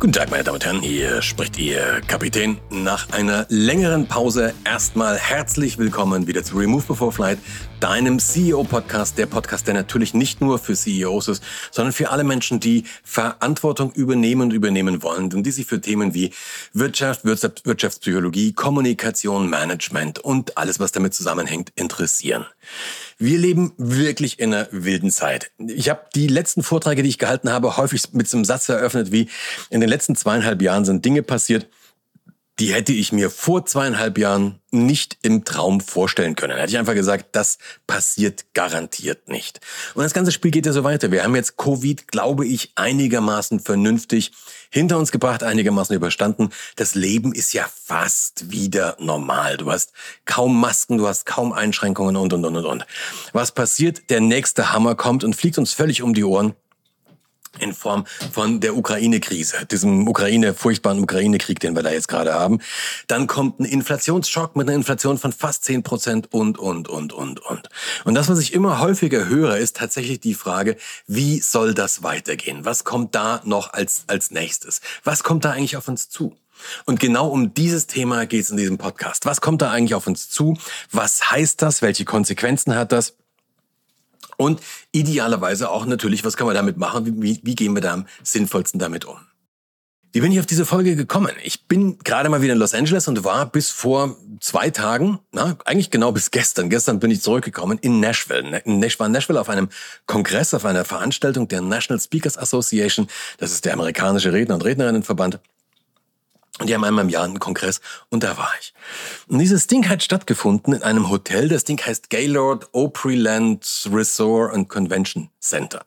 Guten Tag, meine Damen und Herren, hier spricht Ihr Kapitän. Nach einer längeren Pause erstmal herzlich willkommen wieder zu Remove Before Flight, deinem CEO-Podcast, der Podcast, der natürlich nicht nur für CEOs ist, sondern für alle Menschen, die Verantwortung übernehmen und übernehmen wollen und die sich für Themen wie Wirtschaft, Wirtschaftspsychologie, Kommunikation, Management und alles, was damit zusammenhängt, interessieren. Wir leben wirklich in einer wilden Zeit. Ich habe die letzten Vorträge, die ich gehalten habe, häufig mit so einem Satz eröffnet wie, in den letzten zweieinhalb Jahren sind Dinge passiert, die hätte ich mir vor zweieinhalb Jahren nicht im Traum vorstellen können. Da hätte ich einfach gesagt, das passiert garantiert nicht. Und das ganze Spiel geht ja so weiter. Wir haben jetzt Covid, glaube ich, einigermaßen vernünftig hinter uns gebracht, einigermaßen überstanden. Das Leben ist ja fast wieder normal. Du hast kaum Masken, du hast kaum Einschränkungen und, und, und, und, und. Was passiert? Der nächste Hammer kommt und fliegt uns völlig um die Ohren in Form von der Ukraine-Krise, diesem Ukraine, furchtbaren Ukraine-Krieg, den wir da jetzt gerade haben. Dann kommt ein Inflationsschock mit einer Inflation von fast zehn Prozent und, und, und, und, und. Und das, was ich immer häufiger höre, ist tatsächlich die Frage, wie soll das weitergehen? Was kommt da noch als, als nächstes? Was kommt da eigentlich auf uns zu? Und genau um dieses Thema geht es in diesem Podcast. Was kommt da eigentlich auf uns zu? Was heißt das? Welche Konsequenzen hat das? Und idealerweise auch natürlich, was kann man damit machen? Wie, wie gehen wir da am sinnvollsten damit um? Wie bin ich auf diese Folge gekommen? Ich bin gerade mal wieder in Los Angeles und war bis vor zwei Tagen, na, eigentlich genau bis gestern, gestern bin ich zurückgekommen in Nashville. In Nashville, war in Nashville auf einem Kongress, auf einer Veranstaltung der National Speakers Association. Das ist der amerikanische Redner- und Rednerinnenverband. Und die haben einmal im Jahr einen Kongress und da war ich. Und dieses Ding hat stattgefunden in einem Hotel. Das Ding heißt Gaylord Opryland Resort and Convention Center.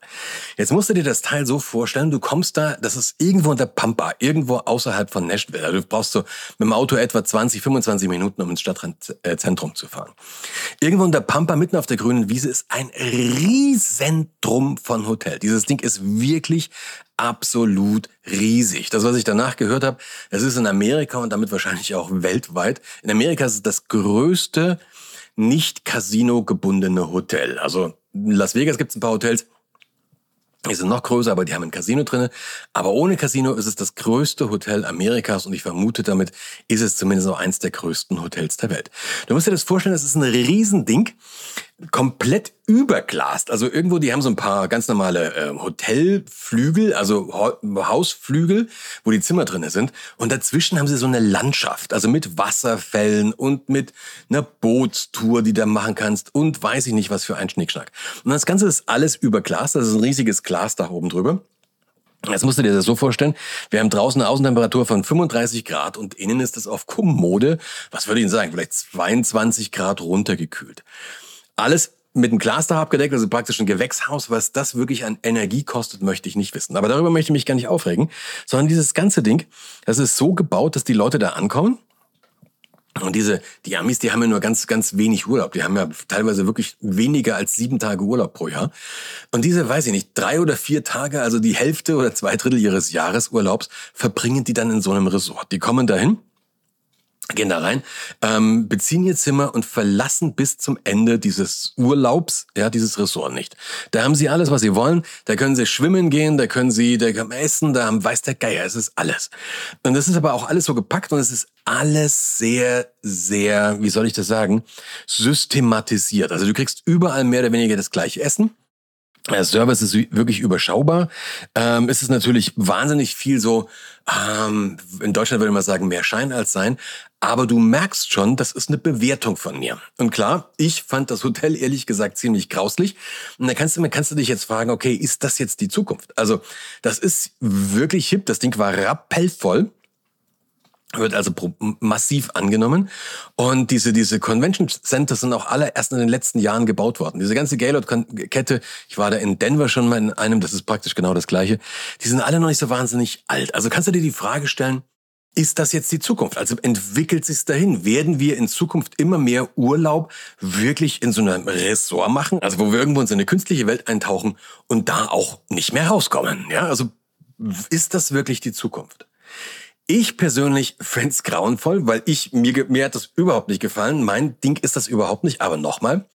Jetzt musst du dir das Teil so vorstellen, du kommst da, das ist irgendwo in der Pampa, irgendwo außerhalb von Nashville. Also du brauchst so mit dem Auto etwa 20, 25 Minuten, um ins Stadtzentrum zu fahren. Irgendwo in der Pampa, mitten auf der grünen Wiese, ist ein Riesentrum von Hotel. Dieses Ding ist wirklich absolut riesig. Das, was ich danach gehört habe, es ist in Amerika und damit wahrscheinlich auch weltweit. In Amerika ist es das größte nicht Casino gebundene Hotel. Also in Las Vegas gibt es ein paar Hotels, die sind noch größer, aber die haben ein Casino drinne. Aber ohne Casino ist es das größte Hotel Amerikas und ich vermute, damit ist es zumindest auch eins der größten Hotels der Welt. Du musst dir das vorstellen, das ist ein Riesending komplett überglast. Also irgendwo, die haben so ein paar ganz normale äh, Hotelflügel, also Hausflügel, wo die Zimmer drinne sind. Und dazwischen haben sie so eine Landschaft, also mit Wasserfällen und mit einer Bootstour, die du machen kannst und weiß ich nicht, was für ein Schnickschnack. Und das Ganze ist alles überglast, das ist ein riesiges Glas da oben drüber. Jetzt musst du dir das so vorstellen, wir haben draußen eine Außentemperatur von 35 Grad und innen ist es auf Kommode, was würde ich sagen, vielleicht 22 Grad runtergekühlt. Alles mit einem Glasdach abgedeckt, also praktisch ein Gewächshaus. Was das wirklich an Energie kostet, möchte ich nicht wissen. Aber darüber möchte ich mich gar nicht aufregen, sondern dieses ganze Ding, das ist so gebaut, dass die Leute da ankommen. Und diese, die Amis, die haben ja nur ganz, ganz wenig Urlaub. Die haben ja teilweise wirklich weniger als sieben Tage Urlaub pro Jahr. Und diese, weiß ich nicht, drei oder vier Tage, also die Hälfte oder zwei Drittel ihres Jahresurlaubs, verbringen die dann in so einem Resort. Die kommen dahin gehen da rein, ähm, beziehen ihr Zimmer und verlassen bis zum Ende dieses Urlaubs, ja, dieses Ressort nicht. Da haben sie alles, was sie wollen. Da können sie schwimmen gehen, da können sie, da können essen, da haben, weiß der Geier, es ist alles. Und das ist aber auch alles so gepackt und es ist alles sehr, sehr, wie soll ich das sagen, systematisiert. Also du kriegst überall mehr oder weniger das gleiche Essen. Der Service ist wirklich überschaubar. Ähm, es ist natürlich wahnsinnig viel so, ähm, in Deutschland würde man sagen, mehr Schein als Sein. Aber du merkst schon, das ist eine Bewertung von mir. Und klar, ich fand das Hotel ehrlich gesagt ziemlich grauslich. Und da kannst du, kannst du dich jetzt fragen, okay, ist das jetzt die Zukunft? Also, das ist wirklich hip. Das Ding war rappellvoll wird also massiv angenommen. Und diese, diese Convention Centers sind auch alle erst in den letzten Jahren gebaut worden. Diese ganze Gaylord-Kette, ich war da in Denver schon mal in einem, das ist praktisch genau das Gleiche, die sind alle noch nicht so wahnsinnig alt. Also kannst du dir die Frage stellen, ist das jetzt die Zukunft? Also entwickelt sich dahin? Werden wir in Zukunft immer mehr Urlaub wirklich in so einem Ressort machen? Also wo wir irgendwo in so eine künstliche Welt eintauchen und da auch nicht mehr rauskommen? Ja, also ist das wirklich die Zukunft? Ich persönlich fände grauenvoll, weil ich mir, mir hat das überhaupt nicht gefallen. Mein Ding ist das überhaupt nicht. Aber nochmal,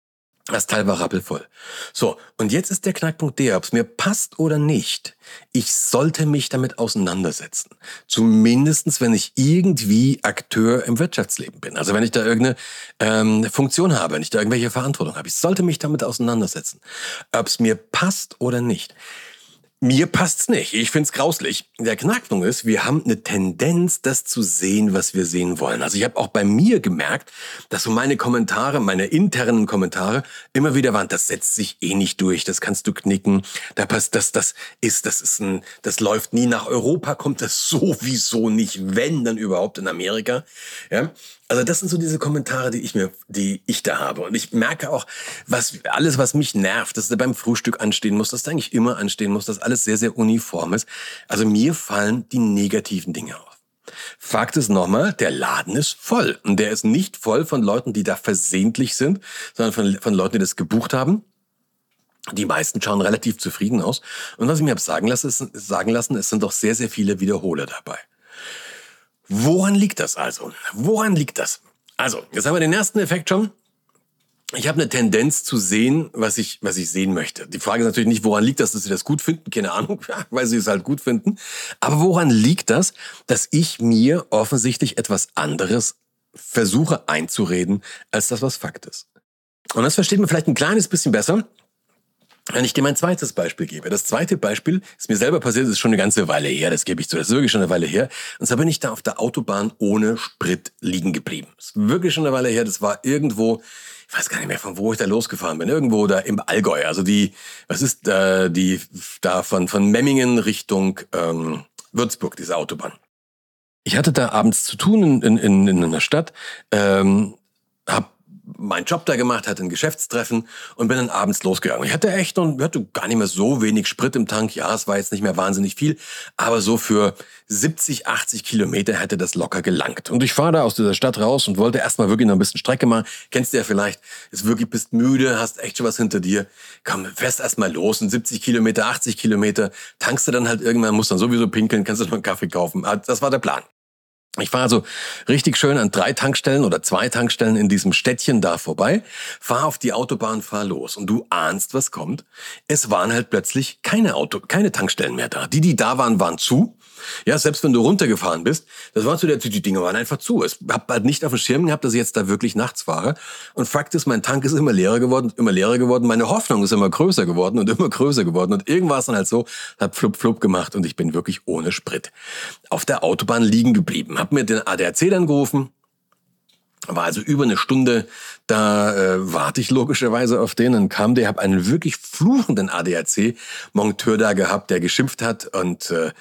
Das Teil war rappelvoll. So, und jetzt ist der Knackpunkt der, ob es mir passt oder nicht. Ich sollte mich damit auseinandersetzen. Zumindestens, wenn ich irgendwie Akteur im Wirtschaftsleben bin. Also wenn ich da irgendeine ähm, Funktion habe, wenn ich da irgendwelche Verantwortung habe. Ich sollte mich damit auseinandersetzen. Ob es mir passt oder nicht. Mir passt's nicht. Ich find's grauslich. Der Knackpunkt ist, wir haben eine Tendenz, das zu sehen, was wir sehen wollen. Also ich habe auch bei mir gemerkt, dass so meine Kommentare, meine internen Kommentare immer wieder waren, das setzt sich eh nicht durch, das kannst du knicken, da passt das, das ist, das ist ein, das läuft nie nach Europa, kommt das sowieso nicht, wenn dann überhaupt in Amerika. Ja, also das sind so diese Kommentare, die ich mir, die ich da habe. Und ich merke auch, was alles, was mich nervt, dass da beim Frühstück anstehen muss, dass da eigentlich immer anstehen muss, dass alles sehr, sehr uniform ist. Also mir fallen die negativen Dinge auf. Fakt ist nochmal, der Laden ist voll. Und der ist nicht voll von Leuten, die da versehentlich sind, sondern von, von Leuten, die das gebucht haben. Die meisten schauen relativ zufrieden aus. Und was ich mir habe sagen lassen, sagen lassen, es sind doch sehr, sehr viele Wiederholer dabei. Woran liegt das also? Woran liegt das? Also, jetzt haben wir den ersten Effekt schon. Ich habe eine Tendenz zu sehen, was ich, was ich sehen möchte. Die Frage ist natürlich nicht, woran liegt das, dass sie das gut finden? Keine Ahnung, weil sie es halt gut finden. Aber woran liegt das, dass ich mir offensichtlich etwas anderes versuche einzureden, als das, was Fakt ist? Und das versteht man vielleicht ein kleines bisschen besser, wenn ich dir mein zweites Beispiel gebe. Das zweite Beispiel ist mir selber passiert, ist schon eine ganze Weile her, das gebe ich zu, das ist wirklich schon eine Weile her. Und zwar bin ich da auf der Autobahn ohne Sprit liegen geblieben. Das ist wirklich schon eine Weile her, das war irgendwo, ich weiß gar nicht mehr, von wo ich da losgefahren bin, irgendwo da im Allgäu. Also die, was ist äh, die, da von, von Memmingen Richtung ähm, Würzburg, diese Autobahn. Ich hatte da abends zu tun in, in, in einer Stadt, ähm, hab meinen Job da gemacht, hatte ein Geschäftstreffen und bin dann abends losgegangen. Ich hatte echt und hatte gar nicht mehr so wenig Sprit im Tank. Ja, es war jetzt nicht mehr wahnsinnig viel, aber so für 70, 80 Kilometer hätte das locker gelangt. Und ich fahre da aus dieser Stadt raus und wollte erstmal wirklich noch ein bisschen Strecke machen. Kennst du ja vielleicht, ist wirklich bist müde, hast echt schon was hinter dir. Komm, fährst erstmal los und 70 Kilometer, 80 Kilometer, tankst du dann halt irgendwann, musst dann sowieso pinkeln, kannst du noch einen Kaffee kaufen. Ah, das war der Plan. Ich fahre also richtig schön an drei Tankstellen oder zwei Tankstellen in diesem Städtchen da vorbei, fahr auf die Autobahn, fahr los und du ahnst, was kommt. Es waren halt plötzlich keine Auto, keine Tankstellen mehr da. Die, die da waren, waren zu. Ja, selbst wenn du runtergefahren bist, das war zu der, die Dinge waren einfach zu. Es hab halt nicht auf dem Schirm gehabt, dass ich jetzt da wirklich nachts fahre. Und Fakt ist, mein Tank ist immer leerer geworden, immer leerer geworden. Meine Hoffnung ist immer größer geworden und immer größer geworden. Und irgendwas dann halt so, hab flup flup gemacht und ich bin wirklich ohne Sprit auf der Autobahn liegen geblieben. Hab mir den ADAC dann gerufen, war also über eine Stunde, da äh, warte ich logischerweise auf den. Dann kam der, habe einen wirklich fluchenden ADAC-Monteur da gehabt, der geschimpft hat und äh,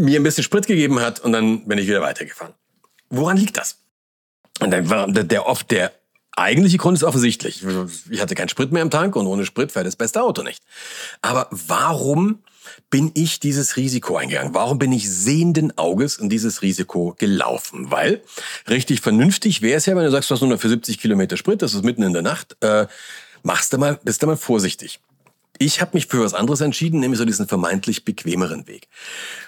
mir ein bisschen Sprit gegeben hat und dann bin ich wieder weitergefahren. Woran liegt das? Und dann war der, oft der eigentliche Grund ist offensichtlich. Ich hatte keinen Sprit mehr im Tank und ohne Sprit fährt das beste Auto nicht. Aber warum bin ich dieses Risiko eingegangen? Warum bin ich sehenden Auges in dieses Risiko gelaufen? Weil richtig vernünftig wäre es ja, wenn du sagst, du hast nur für 70 Kilometer Sprit, das ist mitten in der Nacht, äh, machst du mal, bist du mal vorsichtig. Ich habe mich für was anderes entschieden, nämlich so diesen vermeintlich bequemeren Weg.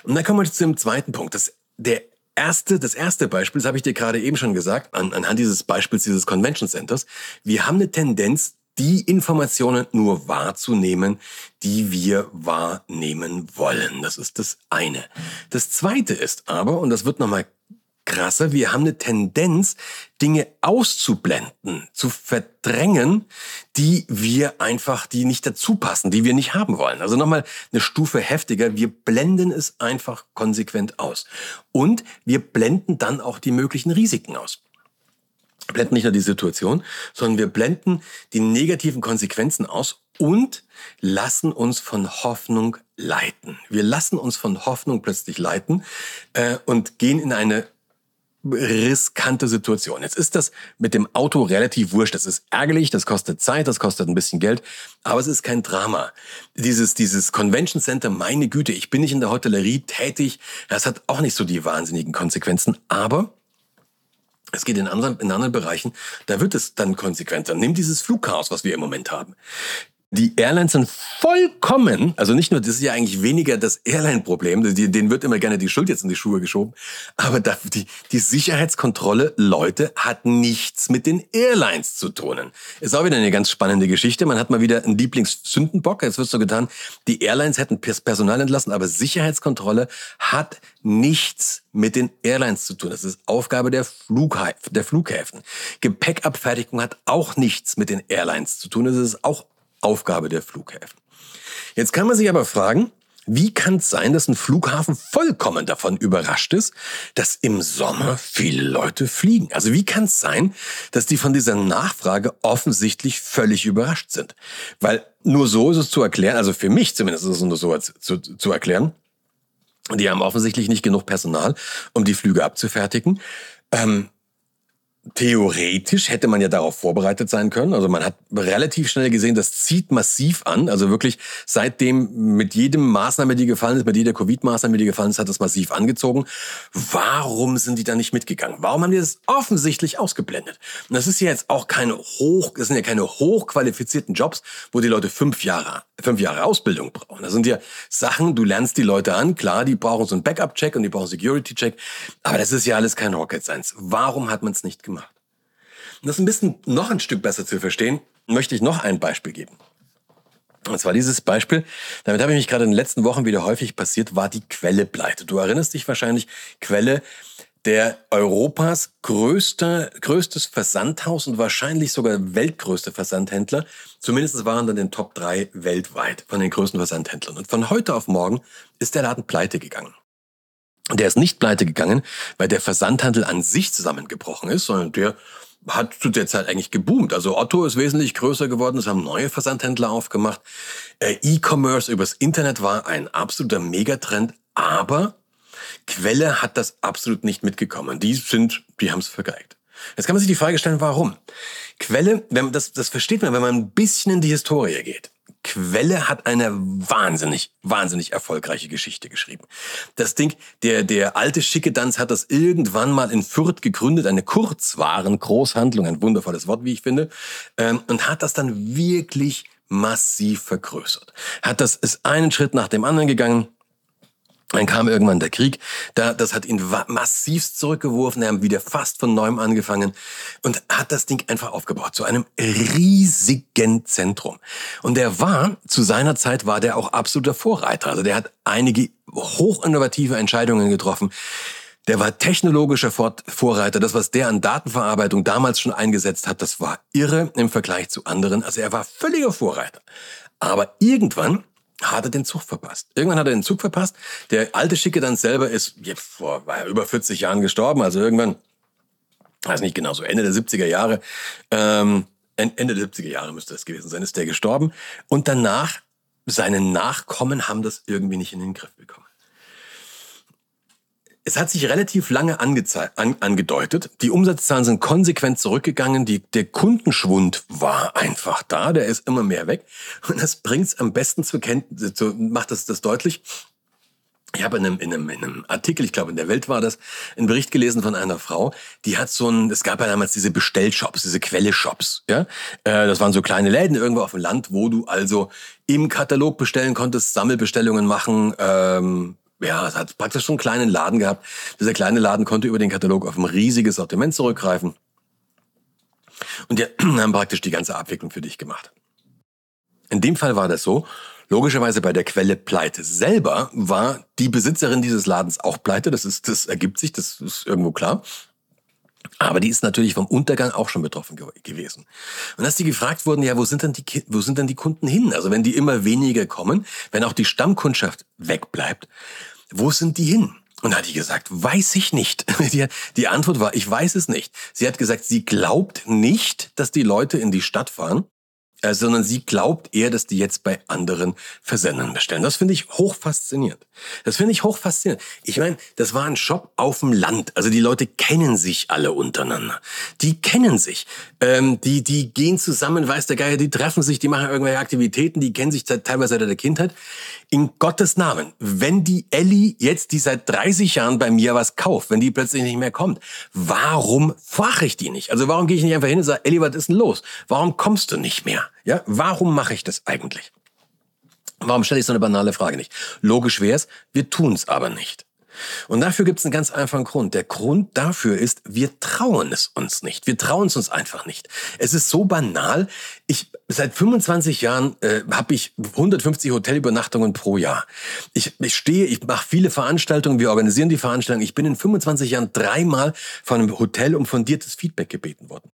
Und dann kommen wir zu dem zweiten Punkt. Das, der erste, das erste Beispiel, das habe ich dir gerade eben schon gesagt, an, anhand dieses Beispiels dieses Convention Centers. Wir haben eine Tendenz, die Informationen nur wahrzunehmen, die wir wahrnehmen wollen. Das ist das eine. Das zweite ist aber, und das wird nochmal krasser, wir haben eine Tendenz, Dinge auszublenden, zu verdrängen, die wir einfach, die nicht dazu passen, die wir nicht haben wollen. Also nochmal eine Stufe heftiger. Wir blenden es einfach konsequent aus. Und wir blenden dann auch die möglichen Risiken aus blenden nicht nur die Situation, sondern wir blenden die negativen Konsequenzen aus und lassen uns von Hoffnung leiten. Wir lassen uns von Hoffnung plötzlich leiten äh, und gehen in eine riskante Situation. Jetzt ist das mit dem Auto relativ wurscht. Das ist ärgerlich, das kostet Zeit, das kostet ein bisschen Geld, aber es ist kein Drama. Dieses, dieses Convention Center, meine Güte, ich bin nicht in der Hotellerie tätig, das hat auch nicht so die wahnsinnigen Konsequenzen, aber es geht in anderen, in anderen Bereichen, da wird es dann konsequenter. Nimm dieses Flugchaos, was wir im Moment haben. Die Airlines sind vollkommen, also nicht nur, das ist ja eigentlich weniger das Airline-Problem, denen wird immer gerne die Schuld jetzt in die Schuhe geschoben, aber die, die Sicherheitskontrolle, Leute, hat nichts mit den Airlines zu tun. Ist auch wieder eine ganz spannende Geschichte. Man hat mal wieder einen Lieblingssündenbock. Jetzt wird so getan, die Airlines hätten Personal entlassen, aber Sicherheitskontrolle hat nichts mit den Airlines zu tun. Das ist Aufgabe der, Flughä der Flughäfen. Gepäckabfertigung hat auch nichts mit den Airlines zu tun. Das ist auch Aufgabe der Flughäfen. Jetzt kann man sich aber fragen, wie kann es sein, dass ein Flughafen vollkommen davon überrascht ist, dass im Sommer viele Leute fliegen? Also wie kann es sein, dass die von dieser Nachfrage offensichtlich völlig überrascht sind? Weil nur so ist es zu erklären, also für mich zumindest ist es nur so zu, zu erklären, die haben offensichtlich nicht genug Personal, um die Flüge abzufertigen. Ähm, Theoretisch hätte man ja darauf vorbereitet sein können. Also man hat relativ schnell gesehen, das zieht massiv an. Also wirklich seitdem mit jedem Maßnahme, die gefallen ist, mit jeder Covid-Maßnahme, die gefallen ist, hat das massiv angezogen. Warum sind die da nicht mitgegangen? Warum haben die das offensichtlich ausgeblendet? Und das ist ja jetzt auch keine hoch, das sind ja keine hochqualifizierten Jobs, wo die Leute fünf Jahre, fünf Jahre Ausbildung brauchen. Das sind ja Sachen, du lernst die Leute an. Klar, die brauchen so einen Backup-Check und die brauchen Security-Check. Aber das ist ja alles kein Rocket Science. Warum hat man es nicht gemacht? Um das ein bisschen noch ein Stück besser zu verstehen, möchte ich noch ein Beispiel geben. Und zwar dieses Beispiel, damit habe ich mich gerade in den letzten Wochen wieder häufig passiert, war die Quelle-Pleite. Du erinnerst dich wahrscheinlich, Quelle, der Europas größte, größtes Versandhaus und wahrscheinlich sogar weltgrößte Versandhändler. Zumindest waren dann den Top 3 weltweit von den größten Versandhändlern. Und von heute auf morgen ist der Laden pleite gegangen. Der ist nicht pleite gegangen, weil der Versandhandel an sich zusammengebrochen ist, sondern der hat zu der Zeit eigentlich geboomt. Also Otto ist wesentlich größer geworden, es haben neue Versandhändler aufgemacht. Äh, E-Commerce übers Internet war ein absoluter Megatrend, aber Quelle hat das absolut nicht mitgekommen. Die sind, die haben es vergeigt. Jetzt kann man sich die Frage stellen, warum? Quelle, wenn man das, das versteht man, wenn man ein bisschen in die Historie geht. Quelle hat eine wahnsinnig, wahnsinnig erfolgreiche Geschichte geschrieben. Das Ding, der, der alte Schickedanz hat das irgendwann mal in Fürth gegründet, eine Kurzwaren-Großhandlung, ein wundervolles Wort, wie ich finde, ähm, und hat das dann wirklich massiv vergrößert. Hat das, ist einen Schritt nach dem anderen gegangen, dann kam irgendwann der Krieg, da, das hat ihn massivst zurückgeworfen, er haben wieder fast von neuem angefangen und hat das Ding einfach aufgebaut zu einem riesigen Zentrum. Und der war, zu seiner Zeit war der auch absoluter Vorreiter. Also der hat einige hochinnovative Entscheidungen getroffen. Der war technologischer Vorreiter. Das, was der an Datenverarbeitung damals schon eingesetzt hat, das war irre im Vergleich zu anderen. Also er war völliger Vorreiter. Aber irgendwann hat er den Zug verpasst. Irgendwann hat er den Zug verpasst. Der alte Schicke dann selber ist vor war über 40 Jahren gestorben. Also irgendwann, weiß nicht genau, so Ende der 70er Jahre, ähm, Ende der 70er Jahre müsste das gewesen sein, ist der gestorben. Und danach, seine Nachkommen haben das irgendwie nicht in den Griff bekommen. Es hat sich relativ lange an, angedeutet. Die Umsatzzahlen sind konsequent zurückgegangen. Die, der Kundenschwund war einfach da. Der ist immer mehr weg. Und das bringt es am besten zur Kenntnis, zu, macht das, das deutlich. Ich habe in einem, in, einem, in einem Artikel, ich glaube in der Welt war das, einen Bericht gelesen von einer Frau, die hat so ein, es gab ja damals diese Bestellshops, diese Quelle-Shops, ja. Äh, das waren so kleine Läden irgendwo auf dem Land, wo du also im Katalog bestellen konntest, Sammelbestellungen machen, ähm, ja, es hat praktisch schon einen kleinen Laden gehabt. Dieser kleine Laden konnte über den Katalog auf ein riesiges Sortiment zurückgreifen. Und die haben praktisch die ganze Abwicklung für dich gemacht. In dem Fall war das so, logischerweise bei der Quelle Pleite selber war die Besitzerin dieses Ladens auch pleite. Das ist, das ergibt sich, das ist irgendwo klar. Aber die ist natürlich vom Untergang auch schon betroffen ge gewesen. Und als die gefragt wurden, ja, wo sind denn die, wo sind denn die Kunden hin? Also wenn die immer weniger kommen, wenn auch die Stammkundschaft wegbleibt, wo sind die hin? Und hat die gesagt, weiß ich nicht. Die, Antwort war, ich weiß es nicht. Sie hat gesagt, sie glaubt nicht, dass die Leute in die Stadt fahren, äh, sondern sie glaubt eher, dass die jetzt bei anderen Versendern bestellen. Das finde ich hochfaszinierend. Das finde ich hochfaszinierend. Ich meine, das war ein Shop auf dem Land. Also die Leute kennen sich alle untereinander. Die kennen sich. Ähm, die, die gehen zusammen, weiß der Geier, die treffen sich, die machen irgendwelche Aktivitäten, die kennen sich teilweise seit der Kindheit. In Gottes Namen, wenn die Ellie jetzt, die seit 30 Jahren bei mir was kauft, wenn die plötzlich nicht mehr kommt, warum frage ich die nicht? Also warum gehe ich nicht einfach hin und sage, Ellie, was ist denn los? Warum kommst du nicht mehr? Ja, warum mache ich das eigentlich? Warum stelle ich so eine banale Frage nicht? Logisch wäre es, wir tun es aber nicht. Und dafür gibt es einen ganz einfachen Grund. Der Grund dafür ist, wir trauen es uns nicht. Wir trauen es uns einfach nicht. Es ist so banal. Ich seit 25 Jahren äh, habe ich 150 Hotelübernachtungen pro Jahr. Ich, ich stehe, ich mache viele Veranstaltungen, wir organisieren die Veranstaltungen. Ich bin in 25 Jahren dreimal von einem Hotel um fundiertes Feedback gebeten worden.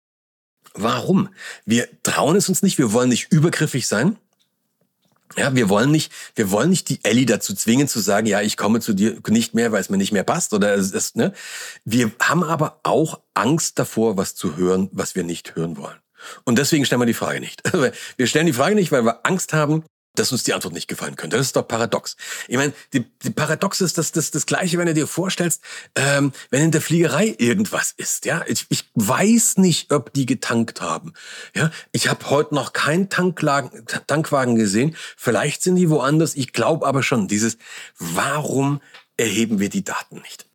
Warum? Wir trauen es uns nicht, wir wollen nicht übergriffig sein. Ja, wir wollen nicht, wir wollen nicht die Ellie dazu zwingen zu sagen, ja, ich komme zu dir nicht mehr, weil es mir nicht mehr passt oder es ist, ne? Wir haben aber auch Angst davor, was zu hören, was wir nicht hören wollen. Und deswegen stellen wir die Frage nicht. Wir stellen die Frage nicht, weil wir Angst haben, dass uns die Antwort nicht gefallen könnte. Das ist doch paradox. Ich meine, die, die Paradox ist das, das, das Gleiche, wenn du dir vorstellst, ähm, wenn in der Fliegerei irgendwas ist. Ja, ich, ich weiß nicht, ob die getankt haben. Ja, ich habe heute noch keinen Tanklagen, Tankwagen gesehen. Vielleicht sind die woanders. Ich glaube aber schon. Dieses, warum erheben wir die Daten nicht?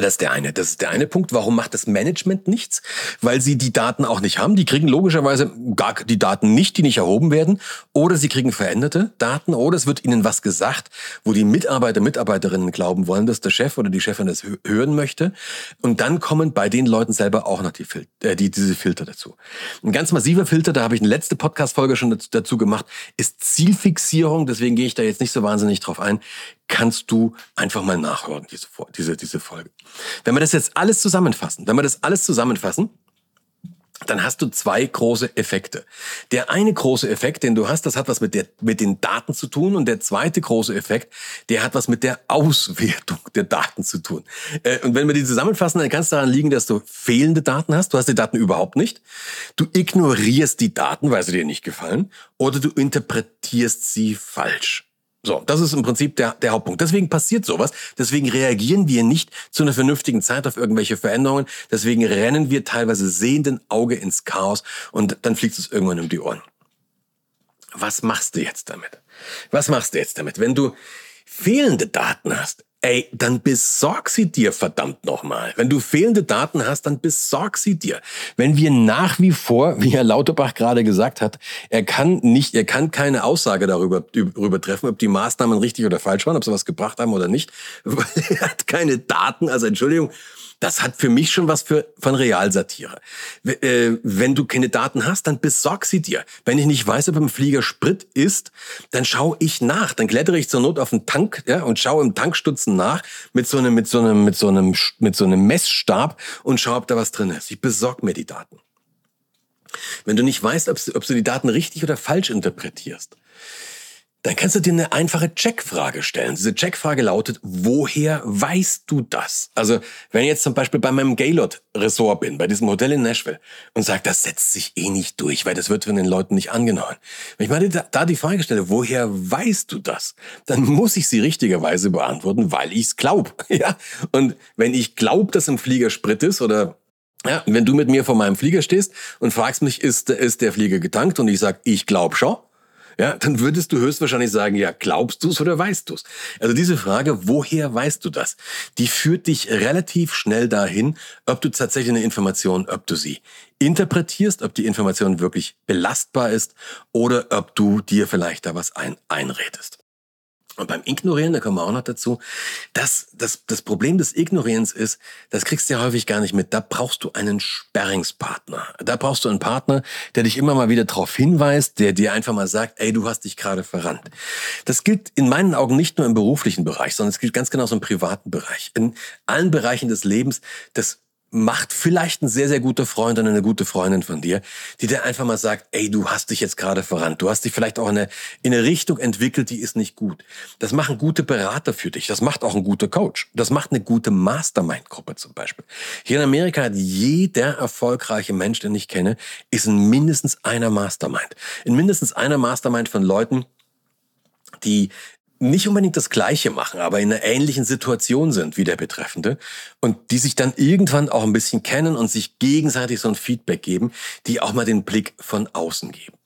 Das ist der eine. Das ist der eine Punkt. Warum macht das Management nichts? Weil sie die Daten auch nicht haben. Die kriegen logischerweise gar die Daten nicht, die nicht erhoben werden. Oder sie kriegen veränderte Daten. Oder es wird ihnen was gesagt, wo die Mitarbeiter, Mitarbeiterinnen glauben wollen, dass der Chef oder die Chefin das hören möchte. Und dann kommen bei den Leuten selber auch noch die, Fil äh, die diese Filter dazu. Ein ganz massiver Filter, da habe ich eine letzte Podcast-Folge schon dazu, dazu gemacht, ist Zielfixierung. Deswegen gehe ich da jetzt nicht so wahnsinnig drauf ein kannst du einfach mal nachhören, diese, diese, diese Folge. Wenn wir das jetzt alles zusammenfassen, wenn wir das alles zusammenfassen, dann hast du zwei große Effekte. Der eine große Effekt, den du hast, das hat was mit, der, mit den Daten zu tun. Und der zweite große Effekt, der hat was mit der Auswertung der Daten zu tun. Äh, und wenn wir die zusammenfassen, dann kann es daran liegen, dass du fehlende Daten hast. Du hast die Daten überhaupt nicht. Du ignorierst die Daten, weil sie dir nicht gefallen. Oder du interpretierst sie falsch. So, das ist im Prinzip der, der Hauptpunkt. Deswegen passiert sowas. Deswegen reagieren wir nicht zu einer vernünftigen Zeit auf irgendwelche Veränderungen. Deswegen rennen wir teilweise sehenden Auge ins Chaos und dann fliegt es irgendwann um die Ohren. Was machst du jetzt damit? Was machst du jetzt damit? Wenn du fehlende Daten hast, Ey, dann besorg sie dir verdammt nochmal. Wenn du fehlende Daten hast, dann besorg sie dir. Wenn wir nach wie vor, wie Herr Lauterbach gerade gesagt hat, er kann nicht, er kann keine Aussage darüber, darüber treffen, ob die Maßnahmen richtig oder falsch waren, ob sie was gebracht haben oder nicht, weil er hat keine Daten. Also Entschuldigung, das hat für mich schon was für, von Realsatire. Äh, wenn du keine Daten hast, dann besorg sie dir. Wenn ich nicht weiß, ob im Flieger Sprit ist, dann schaue ich nach. Dann klettere ich zur Not auf den Tank ja, und schaue im Tankstutzen nach mit so einem, mit so einem, mit so einem, mit so einem Messstab und schaue, ob da was drin ist. Ich besorg mir die Daten. Wenn du nicht weißt, ob, ob du die Daten richtig oder falsch interpretierst, dann kannst du dir eine einfache Checkfrage stellen. Diese Checkfrage lautet, woher weißt du das? Also, wenn ich jetzt zum Beispiel bei meinem Gaylord-Ressort bin, bei diesem Hotel in Nashville, und sage, das setzt sich eh nicht durch, weil das wird von den Leuten nicht angenommen. Wenn ich mal da die Frage stelle, woher weißt du das? Dann muss ich sie richtigerweise beantworten, weil ich es glaube. Ja? Und wenn ich glaube, dass im Flieger Sprit ist oder ja, wenn du mit mir vor meinem Flieger stehst und fragst mich, ist, ist der Flieger getankt? Und ich sag, ich glaube schon ja, dann würdest du höchstwahrscheinlich sagen, ja, glaubst du es oder weißt du es? Also diese Frage, woher weißt du das? Die führt dich relativ schnell dahin, ob du tatsächlich eine Information, ob du sie interpretierst, ob die Information wirklich belastbar ist oder ob du dir vielleicht da was ein einredest. Und beim Ignorieren, da kommen wir auch noch dazu, das, das, das Problem des Ignorierens ist, das kriegst du ja häufig gar nicht mit. Da brauchst du einen Sperringspartner. Da brauchst du einen Partner, der dich immer mal wieder darauf hinweist, der dir einfach mal sagt, ey, du hast dich gerade verrannt. Das gilt in meinen Augen nicht nur im beruflichen Bereich, sondern es gilt ganz genauso im privaten Bereich. In allen Bereichen des Lebens, das macht vielleicht ein sehr, sehr guter Freund oder eine gute Freundin von dir, die dir einfach mal sagt, ey, du hast dich jetzt gerade verrannt. Du hast dich vielleicht auch in eine, in eine Richtung entwickelt, die ist nicht gut. Das machen gute Berater für dich. Das macht auch ein guter Coach. Das macht eine gute Mastermind-Gruppe zum Beispiel. Hier in Amerika hat jeder erfolgreiche Mensch, den ich kenne, ist in mindestens einer Mastermind. In mindestens einer Mastermind von Leuten, die nicht unbedingt das Gleiche machen, aber in einer ähnlichen Situation sind wie der Betreffende und die sich dann irgendwann auch ein bisschen kennen und sich gegenseitig so ein Feedback geben, die auch mal den Blick von außen geben.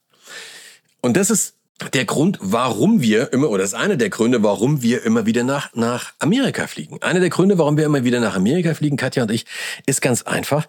Und das ist der Grund, warum wir immer, oder das ist einer der Gründe, warum wir immer wieder nach, nach Amerika fliegen. Einer der Gründe, warum wir immer wieder nach Amerika fliegen, Katja und ich, ist ganz einfach.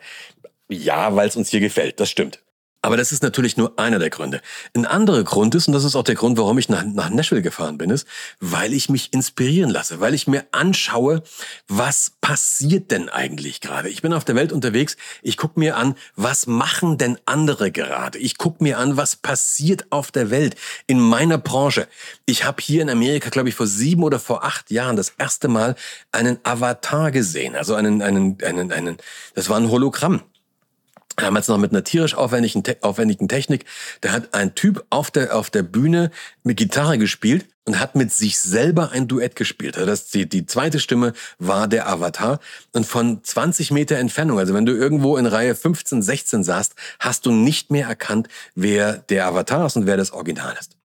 Ja, weil es uns hier gefällt, das stimmt. Aber das ist natürlich nur einer der Gründe. Ein anderer Grund ist, und das ist auch der Grund, warum ich nach, nach Nashville gefahren bin, ist, weil ich mich inspirieren lasse, weil ich mir anschaue, was passiert denn eigentlich gerade. Ich bin auf der Welt unterwegs, ich gucke mir an, was machen denn andere gerade. Ich gucke mir an, was passiert auf der Welt, in meiner Branche. Ich habe hier in Amerika, glaube ich, vor sieben oder vor acht Jahren das erste Mal einen Avatar gesehen, also einen, einen, einen, einen, das war ein Hologramm damals noch mit einer tierisch aufwendigen, aufwendigen Technik. Da hat ein Typ auf der, auf der Bühne mit Gitarre gespielt und hat mit sich selber ein Duett gespielt. Also das, die, die zweite Stimme war der Avatar. Und von 20 Meter Entfernung, also wenn du irgendwo in Reihe 15, 16 saßt, hast du nicht mehr erkannt, wer der Avatar ist und wer das Original ist.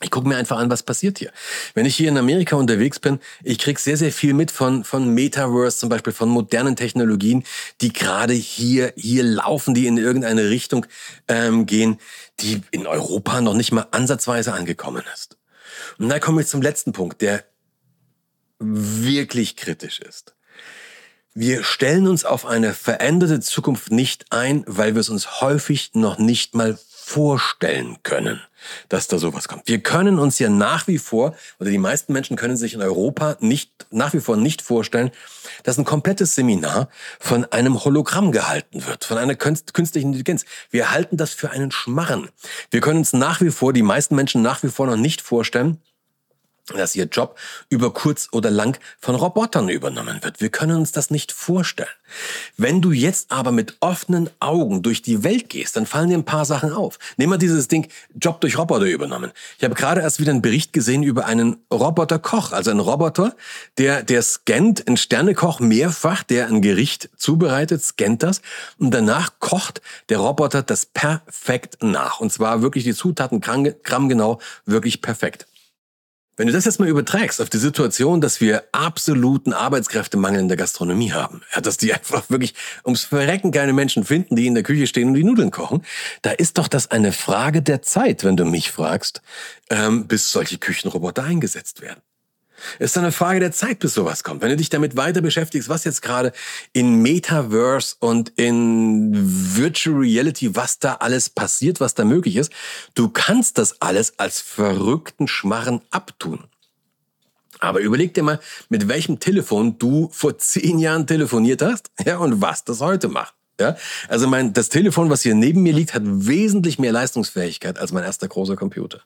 Ich gucke mir einfach an, was passiert hier. Wenn ich hier in Amerika unterwegs bin, ich krieg sehr, sehr viel mit von, von Metaverse, zum Beispiel von modernen Technologien, die gerade hier, hier laufen, die in irgendeine Richtung ähm, gehen, die in Europa noch nicht mal ansatzweise angekommen ist. Und da komme ich zum letzten Punkt, der wirklich kritisch ist. Wir stellen uns auf eine veränderte Zukunft nicht ein, weil wir es uns häufig noch nicht mal vorstellen können, dass da sowas kommt. Wir können uns ja nach wie vor, oder die meisten Menschen können sich in Europa nicht, nach wie vor nicht vorstellen, dass ein komplettes Seminar von einem Hologramm gehalten wird, von einer künstlichen Intelligenz. Wir halten das für einen Schmarren. Wir können uns nach wie vor, die meisten Menschen nach wie vor noch nicht vorstellen, dass ihr Job über kurz oder lang von Robotern übernommen wird. Wir können uns das nicht vorstellen. Wenn du jetzt aber mit offenen Augen durch die Welt gehst, dann fallen dir ein paar Sachen auf. Nehmen wir dieses Ding, Job durch Roboter übernommen. Ich habe gerade erst wieder einen Bericht gesehen über einen Roboterkoch, also einen Roboter, der, der scannt, ein Sternekoch mehrfach, der ein Gericht zubereitet, scannt das und danach kocht der Roboter das perfekt nach. Und zwar wirklich die Zutaten grammgenau, wirklich perfekt. Wenn du das jetzt mal überträgst auf die Situation, dass wir absoluten Arbeitskräftemangel in der Gastronomie haben, ja, dass die einfach wirklich ums Verrecken keine Menschen finden, die in der Küche stehen und die Nudeln kochen, da ist doch das eine Frage der Zeit, wenn du mich fragst, ähm, bis solche Küchenroboter eingesetzt werden. Es ist eine Frage der Zeit, bis sowas kommt. Wenn du dich damit weiter beschäftigst, was jetzt gerade in Metaverse und in Virtual Reality, was da alles passiert, was da möglich ist, du kannst das alles als verrückten Schmarren abtun. Aber überleg dir mal, mit welchem Telefon du vor zehn Jahren telefoniert hast, ja, und was das heute macht. Ja, also mein, das Telefon, was hier neben mir liegt, hat wesentlich mehr Leistungsfähigkeit als mein erster großer Computer.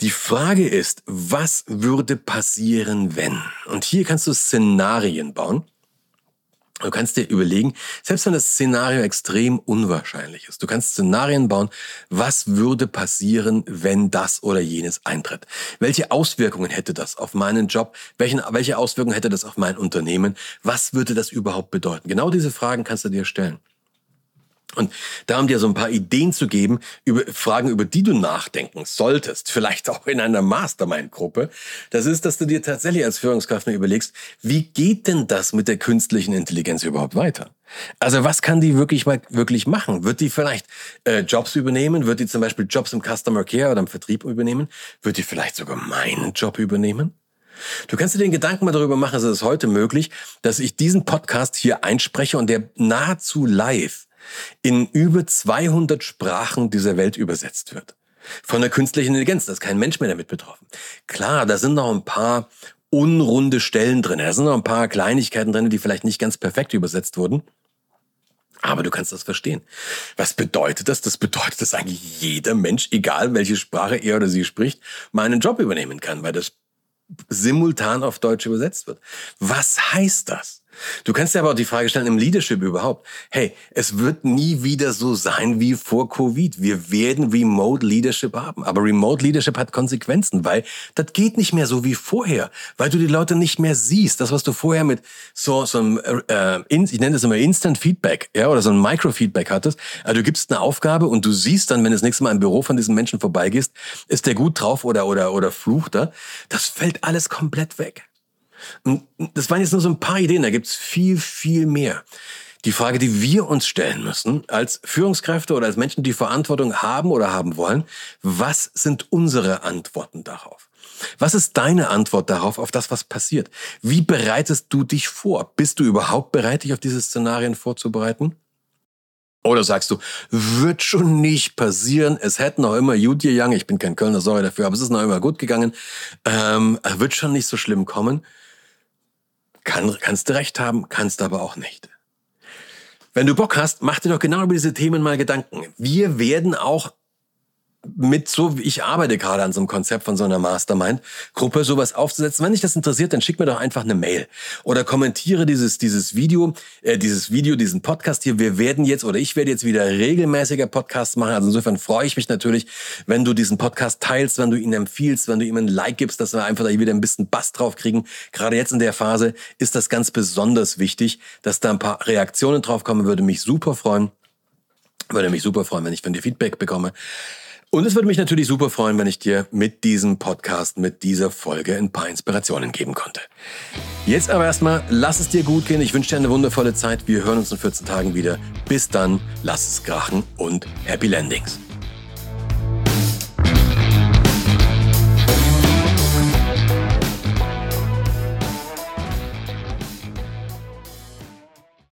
Die Frage ist, was würde passieren, wenn? Und hier kannst du Szenarien bauen. Du kannst dir überlegen, selbst wenn das Szenario extrem unwahrscheinlich ist, du kannst Szenarien bauen, was würde passieren, wenn das oder jenes eintritt? Welche Auswirkungen hätte das auf meinen Job? Welche, welche Auswirkungen hätte das auf mein Unternehmen? Was würde das überhaupt bedeuten? Genau diese Fragen kannst du dir stellen. Und da um dir so ein paar Ideen zu geben, über Fragen, über die du nachdenken solltest, vielleicht auch in einer Mastermind-Gruppe, das ist, dass du dir tatsächlich als Führungskraft mal überlegst, wie geht denn das mit der künstlichen Intelligenz überhaupt weiter? Also was kann die wirklich wirklich machen? Wird die vielleicht äh, Jobs übernehmen? Wird die zum Beispiel Jobs im Customer Care oder im Vertrieb übernehmen? Wird die vielleicht sogar meinen Job übernehmen? Du kannst dir den Gedanken mal darüber machen, es ist heute möglich, dass ich diesen Podcast hier einspreche und der nahezu live in über 200 Sprachen dieser Welt übersetzt wird. Von der künstlichen Intelligenz, da ist kein Mensch mehr damit betroffen. Klar, da sind noch ein paar unrunde Stellen drin, da sind noch ein paar Kleinigkeiten drin, die vielleicht nicht ganz perfekt übersetzt wurden. Aber du kannst das verstehen. Was bedeutet das? Das bedeutet, dass eigentlich jeder Mensch, egal welche Sprache er oder sie spricht, meinen Job übernehmen kann, weil das simultan auf Deutsch übersetzt wird. Was heißt das? Du kannst dir aber auch die Frage stellen im Leadership überhaupt. Hey, es wird nie wieder so sein wie vor Covid. Wir werden Remote Leadership haben. Aber Remote Leadership hat Konsequenzen, weil das geht nicht mehr so wie vorher, weil du die Leute nicht mehr siehst. Das, was du vorher mit so, so einem, äh, ich nenne das immer Instant Feedback, ja, oder so ein Microfeedback hattest. Also du gibst eine Aufgabe und du siehst dann, wenn du das nächste Mal im Büro von diesem Menschen vorbeigehst, ist der gut drauf oder, oder, oder flucht er. Das fällt alles komplett weg. Und das waren jetzt nur so ein paar Ideen, da gibt's viel, viel mehr. Die Frage, die wir uns stellen müssen als Führungskräfte oder als Menschen, die Verantwortung haben oder haben wollen, was sind unsere Antworten darauf? Was ist deine Antwort darauf, auf das, was passiert? Wie bereitest du dich vor? Bist du überhaupt bereit, dich auf diese Szenarien vorzubereiten? Oder sagst du, wird schon nicht passieren, es hätte noch immer gut gegangen, ich bin kein Kölner, sorry dafür, aber es ist noch immer gut gegangen, ähm, wird schon nicht so schlimm kommen. Kann, kannst du recht haben, kannst aber auch nicht. Wenn du Bock hast, mach dir doch genau über diese Themen mal Gedanken. Wir werden auch mit so, ich arbeite gerade an so einem Konzept von so einer Mastermind-Gruppe, sowas aufzusetzen. Wenn dich das interessiert, dann schick mir doch einfach eine Mail oder kommentiere dieses, dieses Video, äh, dieses Video, diesen Podcast hier. Wir werden jetzt oder ich werde jetzt wieder regelmäßiger Podcasts machen. Also insofern freue ich mich natürlich, wenn du diesen Podcast teilst, wenn du ihn empfiehlst, wenn du ihm ein Like gibst, dass wir einfach da wieder ein bisschen Bass drauf kriegen. Gerade jetzt in der Phase ist das ganz besonders wichtig, dass da ein paar Reaktionen drauf kommen. Würde mich super freuen. Würde mich super freuen, wenn ich von dir Feedback bekomme. Und es würde mich natürlich super freuen, wenn ich dir mit diesem Podcast, mit dieser Folge ein paar Inspirationen geben konnte. Jetzt aber erstmal, lass es dir gut gehen. Ich wünsche dir eine wundervolle Zeit. Wir hören uns in 14 Tagen wieder. Bis dann, lass es krachen und Happy Landings.